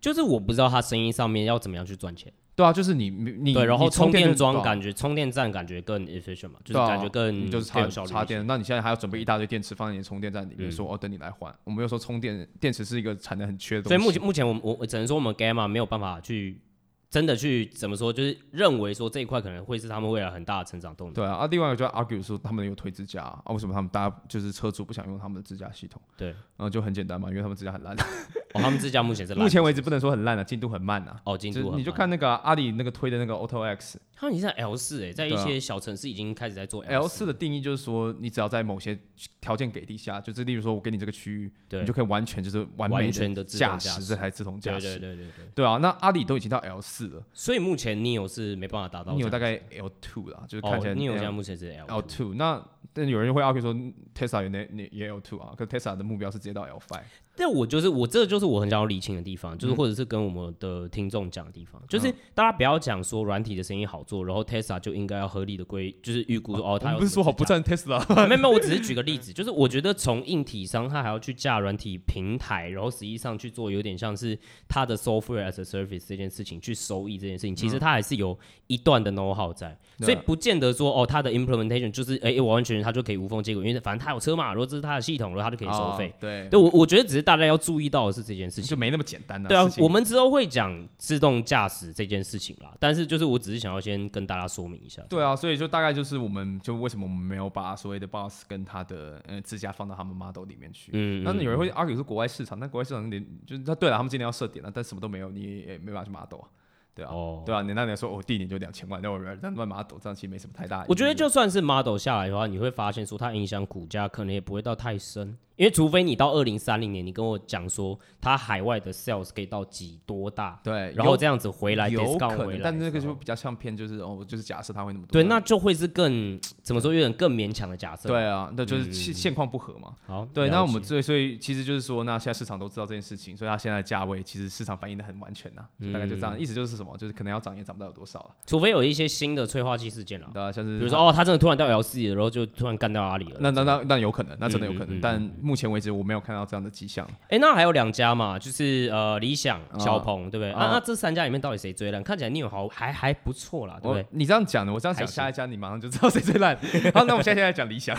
就是我不知道他生意上面要怎么样去赚钱。对啊，就是你你对，然后充电桩感觉充电站感觉更 efficient 嘛，就是感觉更就是插插电。那你现在还要准备一大堆电池放在你的充电站里面，说哦等你来换。我们又说充电电池是一个产能很缺的东西。所以目前目前我我只能说我们 Gamma 没有办法去真的去怎么说，就是认为说这一块可能会是他们未来很大的成长动力。对啊，啊，另外一个就 argue 说他们有推支架啊，为什么他们大家就是车主不想用他们的支架系统？对，然后就很简单嘛，因为他们支架很烂。[laughs] 哦，他们支架目前是目前为止不能说很烂啊，进度很慢啊。哦，进度很慢。你就看那个、啊、阿里那个推的那个 Auto X，他们已经在 L 四哎，在一些小城市已经开始在做 L 四的定义，就是说你只要在某些条件给地下，就是例如说我给你这个区域，你就可以完全就是完美的驾驶这台自动驾驶。对对对对对。对啊，那阿里都已经到 L 四了，所以目前 Neo 是没办法达到。Neo 大概 L two 啦，就是看起来 Neo 现在目前是 L two。那但有人会 argue 说 Tesla 也那也 L two 啊，可 Tesla 的目标是直接到 L five。但我就是我，这就是我很想要理清的地方，就是或者是跟我们的听众讲的地方，就是大家不要讲说软体的生意好做，然后 Tesla 就应该要合理的规，就是预估说哦，他不是说好不赞 Tesla，[laughs] 没有没有，我只是举个例子，[laughs] 就是我觉得从硬体商他还要去架软体平台，然后实际上去做有点像是他的 software as a service 这件事情去收益这件事情，其实他还是有一段的 know how 在，所以不见得说哦，他的 implementation 就是哎、欸、完完全全他就可以无缝接轨，因为反正他有车嘛，如果这是他的系统，然后他就可以收费，对，对我我觉得只是。大家要注意到的是这件事情，就没那么简单。对啊，我们之后会讲自动驾驶这件事情啦。但是就是我只是想要先跟大家说明一下。对啊，所以就大概就是我们就为什么我们没有把所谓的 Boss 跟他的呃支架放到他们 Model 里面去。嗯。那有人会 argue 是国外市场，那国外市场连就是他对了，他们今年要设点了，但什么都没有，你也没办法去 Model 啊。对啊，哦、对啊，你那年说，我、哦、第一年就两千万，那我那卖 Model 这样其实没什么太大。我觉得就算是 Model 下来的话，你会发现说它影响股价可能也不会到太深。因为除非你到二零三零年，你跟我讲说它海外的 sales 可以到几多大，对，然后这样子回来有可能，但那个就比较像偏就是哦，就是假设它会那么多，对，那就会是更怎么说，有点更勉强的假设。对啊，那就是现现况不合嘛。好，对，那我们所以所以其实就是说，那现在市场都知道这件事情，所以它现在价位其实市场反应的很完全呐，大概就这样，意思就是什么，就是可能要涨也涨不到有多少了，除非有一些新的催化剂事件了，对啊，像是比如说哦，它真的突然到 L 四，然后就突然干掉阿里了，那那那那有可能，那真的有可能，但目前为止我没有。看到这样的迹象，哎、欸，那还有两家嘛，就是呃，理想、小鹏，哦、对不对？那、啊、那这三家里面到底谁最烂？看起来你有好还还不错啦，对不对？你这样讲的，我这样讲下一家，你马上就知道谁最烂。[laughs] 好，那我们现在现在讲理想。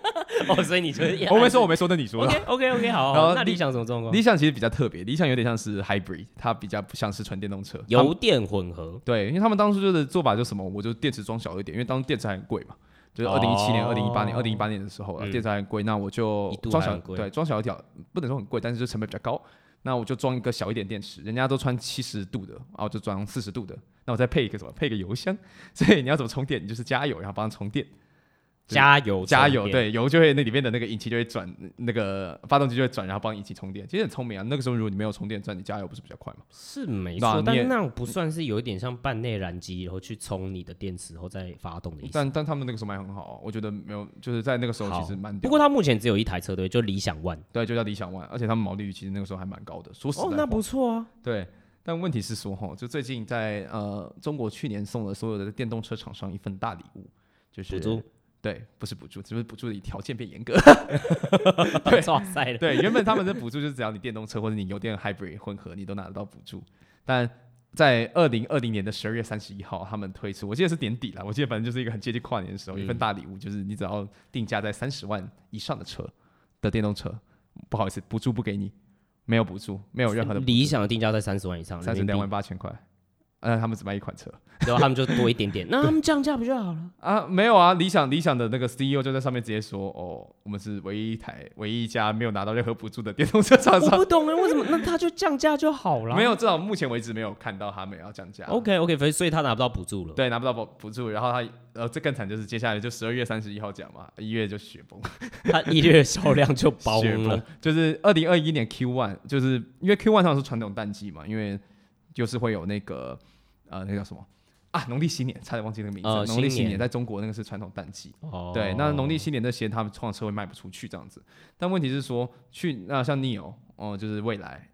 [laughs] 哦，所以你觉得？[laughs] 我没说，我没说，那你说。OK OK OK，好。然后那理想什么状况？理想其实比较特别，理想有点像是 hybrid，它比较不像是纯电动车，油电混合。对，因为他们当初就是做法就什么，我就电池装小一点，因为当时电池还很贵嘛。就是二零一七年、二零一八年、二零一八年的时候，电池还很贵，那我就装小，对，装小一条，不能说很贵，但是就成本比较高。那我就装一个小一点电池，人家都穿七十度的，然后就装四十度的，那我再配一个什么？配一个油箱，[laughs] 所以你要怎么充电？你就是加油，然后帮它充电。加油，加油，对，油就会那里面的那个引擎就会转，那个发动机就会转，然后帮引擎充电。其实很聪明啊。那个时候如果你没有充电站，你加油不是比较快吗？是没错，但是那不算是有一点像半内燃机，然后去充你的电池，然后再发动的意思。但但他们那个时候卖很好啊，我觉得没有，就是在那个时候其实蛮。不过他目前只有一台车队，就理想 ONE，对，就叫理想 ONE，而且他们毛利率其实那个时候还蛮高的。说实在话，哦，那不错啊。对，但问题是说哈，就最近在呃中国去年送了所有的电动车厂商一份大礼物，就是。对，不是补助，只是补助的条件变严格。[laughs] 对，哇塞！对，原本他们的补助就是只要你电动车或者你油电 hybrid 混合，你都拿得到补助。但在二零二零年的十二月三十一号，他们推出，我记得是年底了，我记得反正就是一个很接近跨年的时候，嗯、一份大礼物，就是你只要定价在三十万以上的车的电动车，不好意思，补助不给你，没有补助，没有任何的。理想的定价在三十万以上，三十两万八千块。嗯，他们只卖一款车，然后他们就多一点点，[laughs] 那他们降价不就好了？啊，没有啊，理想理想的那个 CEO 就在上面直接说，哦，我们是唯一一台、唯一一家没有拿到任何补助的电动车厂商。我不懂哎，为什么？那他就降价就好了？没有，至少目前为止没有看到他们要降价。OK OK，所以所以他拿不到补助了。对，拿不到补补助，然后他呃，这更惨就是接下来就十二月三十一号讲嘛，一月就雪崩，他一月销量就 [laughs] 爆了，就是二零二一年 Q one，就是因为 Q one 上是传统淡季嘛，因为就是会有那个。呃，那个叫什么啊？农历新年，差点忘记那个名字。农历、呃、新年在中国那个是传统淡季。哦。对，那农历新年那些他们创车会卖不出去这样子。但问题是说，去那像 Neo 哦、呃，就是未来，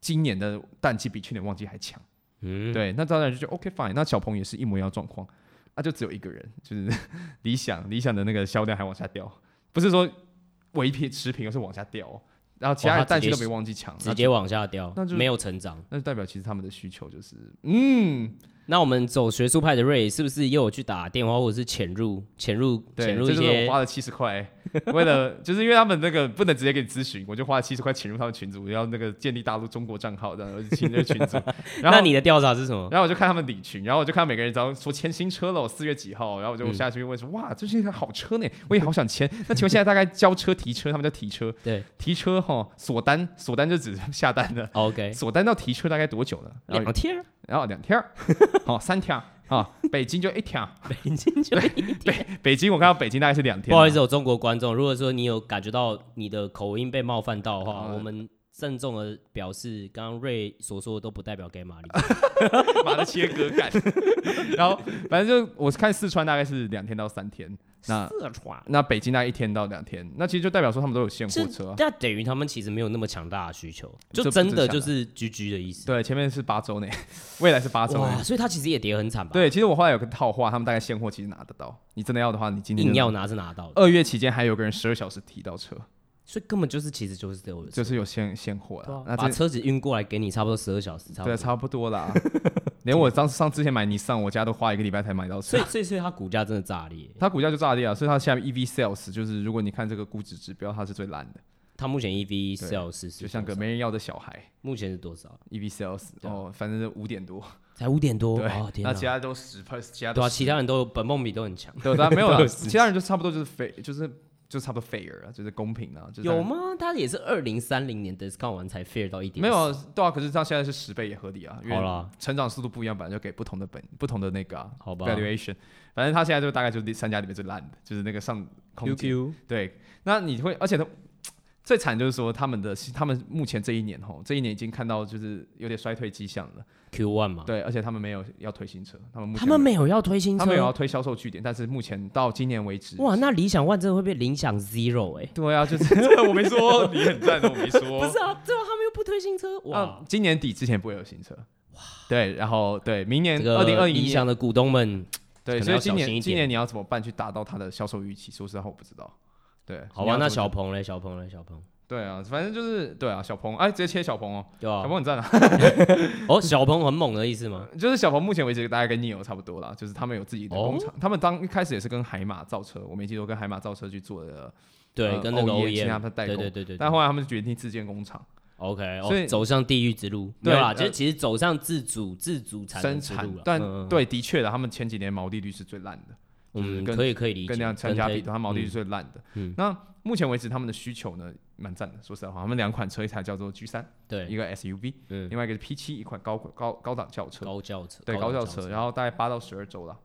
今年的淡季比去年旺季还强。嗯。对，那当然就觉得 OK fine。那小鹏也是一模一样状况，那、啊、就只有一个人，就是 [laughs] 理想，理想的那个销量还往下掉，不是说维持持平，而是往下掉。然后其他的淡季都没忘记抢，直接往下掉，那就没有成长。那就代表其实他们的需求就是，嗯，那我们走学术派的 Ray 是不是又有去打电话，或者是潜入潜入潜入一些？就是我花了七十块，为了就是因为他们那个不能直接给你咨询，我就花了七十块潜入他们群组，然后那个建立大陆中国账号这样进那个群组。[laughs] 然后那你的调查是什么？然后我就看他们理群，然后我就看到每个人早上说签新车了，四月几号，然后我就下去问说、嗯、哇，这是一台好车呢，我也好想签。那请问现在大概交车提车，他们叫提车，对，[laughs] 提车哈锁单锁单就只 [laughs] 下单的，OK，锁单到提车大概多久呢？两天，然后两天，好 [laughs] 三天。啊，北京就一天，北京就一天。北北京，我看到北京大概是两天。不好意思，有中国观众，如果说你有感觉到你的口音被冒犯到的话，嗯、我们郑重的表示，刚刚瑞所说的都不代表给玛丽，[laughs] 马的切割感。[laughs] 然后反正就我看四川大概是两天到三天。那四川，那北京那一天到两天，那其实就代表说他们都有现货车，那等于他们其实没有那么强大的需求，就真的就是居居的意思。对，前面是八周内，[laughs] 未来是八周内，所以他其实也跌很惨吧？对，其实我后来有个套话，他们大概现货其实拿得到，你真的要的话，你今天硬要拿是拿到。二月期间还有个人十二小时提到车，所以根本就是其实就是这个，就是有现现货了，那把车子运过来给你，差不多十二小时，对，差不多啦。连我上上之前买尼桑，我家都花一个礼拜才买到车。所以，所以，所以它股价真的炸裂。它股价就炸裂啊！所以它现在 EV sales 就是，如果你看这个估值指标，它是最烂的。它目前 EV sales 就像个没人要的小孩。目前是多少？EV sales 哦，反正是五点多，才五点多。对，那其他都十 plus，其他对啊，其他人都本梦比都很强。对，没有了，[laughs] 其他人就差不多就是非就是。就差不多 fair 啊，就是公平啊。有吗？他也是二零三零年 discount 完才 fair 到一点。没有啊，对啊。可是他现在是十倍也合理啊。因为，成长速度不一样，本来就给不同的本不同的那个啊。好吧。valuation，反正他现在就大概就是三家里面最烂的，就是那个上空间。QQ。对，那你会，而且他最惨就是说他们的他们目前这一年吼，这一年已经看到就是有点衰退迹象了。Q one 嘛，对，而且他们没有要推新车，他们他们没有要推新车，他们有要推销售据点，但是目前到今年为止，哇，那理想 ONE 真的会被理想 zero 哎、欸，对啊，就是 [laughs] 我没说，你很赞，我没说，[laughs] 不是啊，最后他们又不推新车，哇，啊、今年底之前不会有新车，哇，对，然后对，明年二零二一理想的股东们，对，所以今年今年你要怎么办去达到它的销售预期？说实话，我不知道，对，好吧，那小鹏嘞，小鹏嘞，小鹏。对啊，反正就是对啊，小鹏哎，直接切小鹏哦，对啊，小鹏很赞啊。[laughs] 哦，小鹏很猛的意思吗？[laughs] 就是小鹏目前为止大概跟 Neo 差不多啦，就是他们有自己的工厂，他们当一开始也是跟海马造车，我没记错，跟海马造车去做的，对，跟那个 OEM 他们代工，对对对。但后来他们决定自建工厂，OK，所以走上地狱之路，对啦，就其实走上自主自主产生产，但对，的确的，他们前几年毛利率是最烂的，嗯，可以可以理解，跟那样参加比，它毛利是最烂的，嗯，那。目前为止，他们的需求呢蛮赞的。说实在话，他们两款车，一台叫做 G 三，对，一个 SUV，嗯，另外一个是 P 七，一款高高高档轿车，高轿车，对，高轿车，然后大概八到十二周了。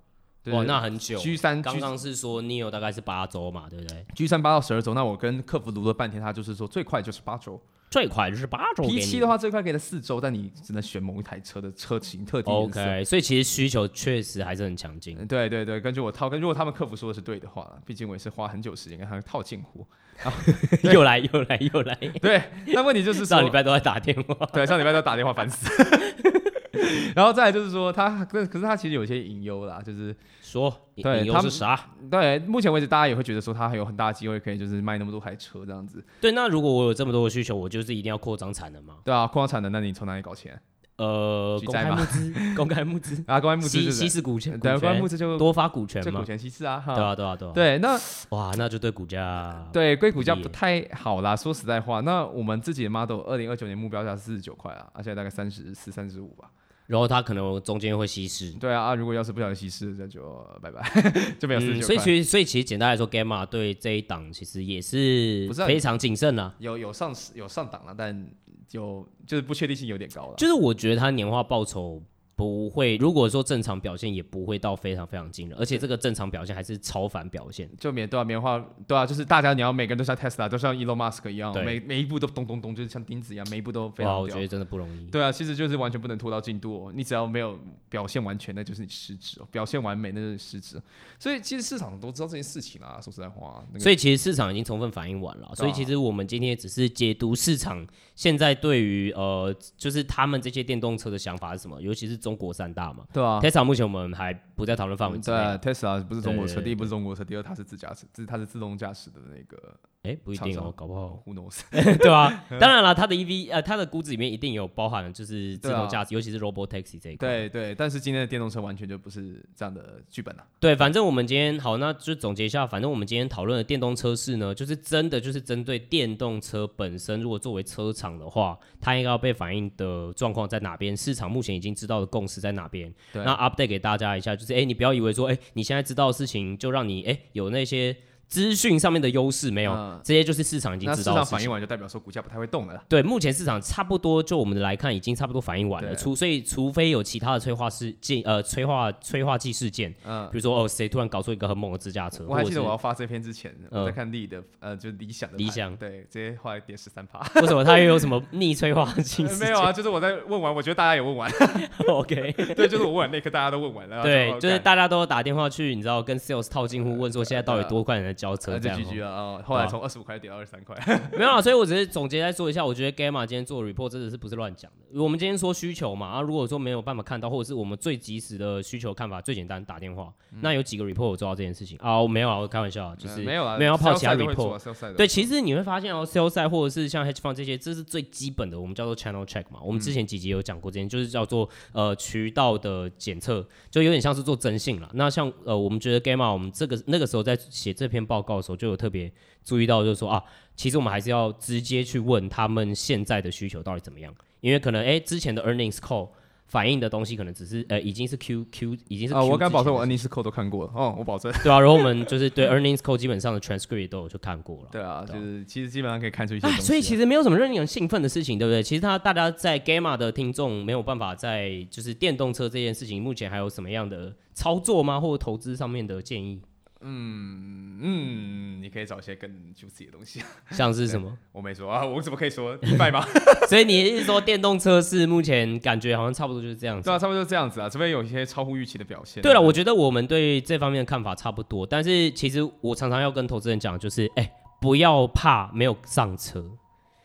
哇，那很久。G 三刚刚是说 Neo 大概是八周嘛，对不对？G 三八到十二周，那我跟客服读了半天，他就是说最快就是八周。最快就是八周 P 七的话最快可以在四周，但你只能选某一台车的车型特定。OK，所以其实需求确实还是很强劲。对对对，根据我套，跟如果他们客服说的是对的话，毕竟我也是花很久时间跟他们套近乎。[laughs] 又来 [laughs] 又来又来。对，那问题就是上礼拜都在打电话，对，上礼拜都打电话烦死。[laughs] [laughs] 然后再来就是说，他可可是他其实有些隐忧啦，就是说，隐忧是啥？对，目前为止大家也会觉得说，他还有很大的机会可以就是卖那么多台车这样子。对，那如果我有这么多的需求，我就是一定要扩张产能嘛？对啊，扩张产能，那你从哪里搞钱？呃，公开募资，[laughs] 公开募资啊，公开募资就是稀释股权，对，公开募资就多发股权嘛，股权稀释啊，对啊，对啊，对啊。对，那哇，那就对股价，对，对股价不太好啦。说实在话，那我们自己的 Model 二零二九年目标价是四十九块啊，而且大概三十四、三十五吧。然后它可能中间会稀释，对啊啊！如果要是不小心稀释，那就拜拜，[laughs] 就没有事情。所以其实，所以其实简单来说，Gamma 对这一档其实也是非常谨慎啊。有有上有上档了，但就就是不确定性有点高了。就是我觉得它年化报酬。不会，如果说正常表现，也不会到非常非常惊人，而且这个正常表现还是超凡表现，就免对啊，棉花对啊，就是大家你要每个人都像 Tesla，都像 Elon Musk 一样，每每一步都咚咚咚，就是像钉子一样，每一步都非常。哇，我觉得真的不容易。对啊，其实就是完全不能拖到进度哦，你只要没有表现完全，那就是你失职哦；表现完美，那就是失职。所以其实市场都知道这件事情啦，说实在话。那个、所以其实市场已经充分反应完了，啊、所以其实我们今天只是解读市场现在对于呃，就是他们这些电动车的想法是什么，尤其是中国三大嘛。对啊，Tesla 目前我们还不在讨论范围之内。对，Tesla 不是中国车，第一不是中国车，第二它是自驾驶，自它是自动驾驶的那个哎，不一定哦，搞不好，Who knows？[laughs] 对吧？[laughs] 当然了，它的 EV 呃，它的估值里面一定有包含就是自动驾驶，尤其是 Robotaxi 这一块。对对，但是今天的电动车完全就不是这样的剧本了。对，反正我们今天好，那就总结一下，反正我们今天讨论的电动车市呢，就是真的就是针对电动车本身，如果作为车厂的话，它应该要被反映的状况在哪边？市场目前已经知道的共识在哪边？对，那 update 给大家一下，就是哎，你不要以为说哎，你现在知道的事情就让你哎有那些。资讯上面的优势没有，嗯、这些就是市场已经知道。市场反应完就代表说股价不太会动了。对，目前市场差不多，就我们来看，已经差不多反应完了。对除所以，除非有其他的催化事件，呃，催化催化剂事件，嗯，比如说哦，谁突然搞出一个很猛的自驾车。我还记得我要发这篇之前，我在看力的，呃，就是理想的理想，对，直接后来跌十三趴。为什么它又有什么逆催化剂、呃？没有啊，就是我在问完，我觉得大家也问完。[laughs] OK，[laughs] 对，就是我问完那刻，大家都问完了。对，就是大家都打电话去，你知道，跟 Sales 套近乎问说，现在到底多快能交车这样。哦，后来从二十五块跌到二十三块，[laughs] 没有啊，所以我只是总结再说一下，我觉得 Gamma 今天做的 report 真的是不是乱讲的。我们今天说需求嘛，啊，如果说没有办法看到，或者是我们最及时的需求看法，最简单打电话。嗯、那有几个 report 我做到这件事情啊？我没有啊，我开玩笑，就是没有啊，没有要抛其他 report。对，其实你会发现哦，sell side 或者是像 hedge fund 这些，这是最基本的，我们叫做 channel check 嘛。我们之前几集有讲过，这件就是叫做呃渠道的检测，就有点像是做征信了。那像呃，我们觉得 Gamma，我们这个那个时候在写这篇报告的时候，就有特别注意到，就是说啊，其实我们还是要直接去问他们现在的需求到底怎么样，因为可能哎、欸、之前的 earnings call 反映的东西可能只是呃已经是 Q Q 已经是啊，我敢保证我 earnings call 都看过了哦，我保证对啊，然后我们就是对 earnings call 基本上的 transcript 都有去看过了，对啊，就是其实基本上可以看出一些东西、啊，所以其实没有什么让人兴奋的事情，对不对？其实他大家在 Gamma 的听众没有办法在就是电动车这件事情目前还有什么样的操作吗？或者投资上面的建议？嗯嗯，你可以找一些更 juicy 的东西，像是什么？我没说啊，我怎么可以说？明白吗？[laughs] 所以你是说电动车是目前感觉好像差不多就是这样子？对啊，差不多就这样子啊，除非有一些超乎预期的表现。对了，我觉得我们对这方面的看法差不多，但是其实我常常要跟投资人讲，就是哎、欸，不要怕没有上车，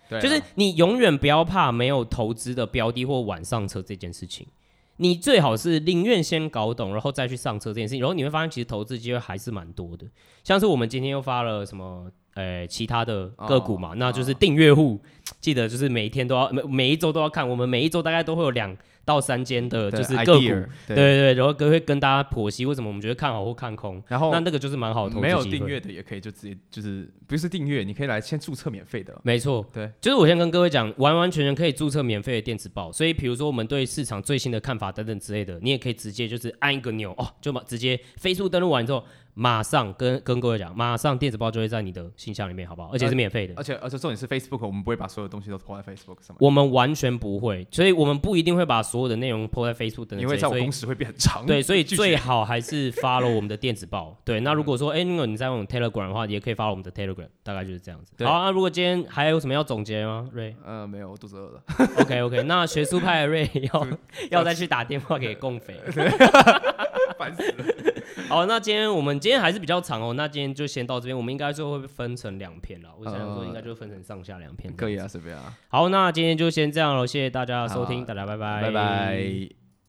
对啊、就是你永远不要怕没有投资的标的或晚上车这件事情。你最好是宁愿先搞懂，然后再去上车这件事情，然后你会发现其实投资机会还是蛮多的。像是我们今天又发了什么，呃，其他的个股嘛，那就是订阅户，记得就是每一天都要每每一周都要看，我们每一周大概都会有两。到三间的就是个股，对对对，然后哥会跟大家剖析为什么我们觉得看好或看空，然后那那个就是蛮好的。没有订阅的也可以就直接就是不是订阅，你可以来先注册免费的。没错，对，就是我先跟各位讲，完完全全可以注册免费的电子报。所以比如说我们对市场最新的看法等等之类的，你也可以直接就是按一个钮哦，就把直接飞速登录完之后。马上跟跟各位讲，马上电子报就会在你的信箱里面，好不好？而且是免费的。而且而且重点是 Facebook，我们不会把所有东西都拖在 Facebook 上面。我们完全不会，所以我们不一定会把所有的内容拖在 Facebook 等等。因为这样工时会变很长。对，所以最好还是 follow 我们的电子报。对，那如果说哎，那个你在用 Telegram 的话，也可以 follow 我们的 Telegram，大概就是这样子。好，那如果今天还有什么要总结吗？瑞？呃，没有，我肚子饿了。OK OK，那学术派的瑞要 [laughs] 要再去打电话给共匪。[laughs] [laughs] 烦死了。[laughs] 好，那今天我们今天还是比较长哦。那今天就先到这边，我们应该最后会分成两篇了。我想说应该就分成上下两篇。可以啊，随便啊。好，那今天就先这样了，谢谢大家的收听，大家拜拜，拜拜。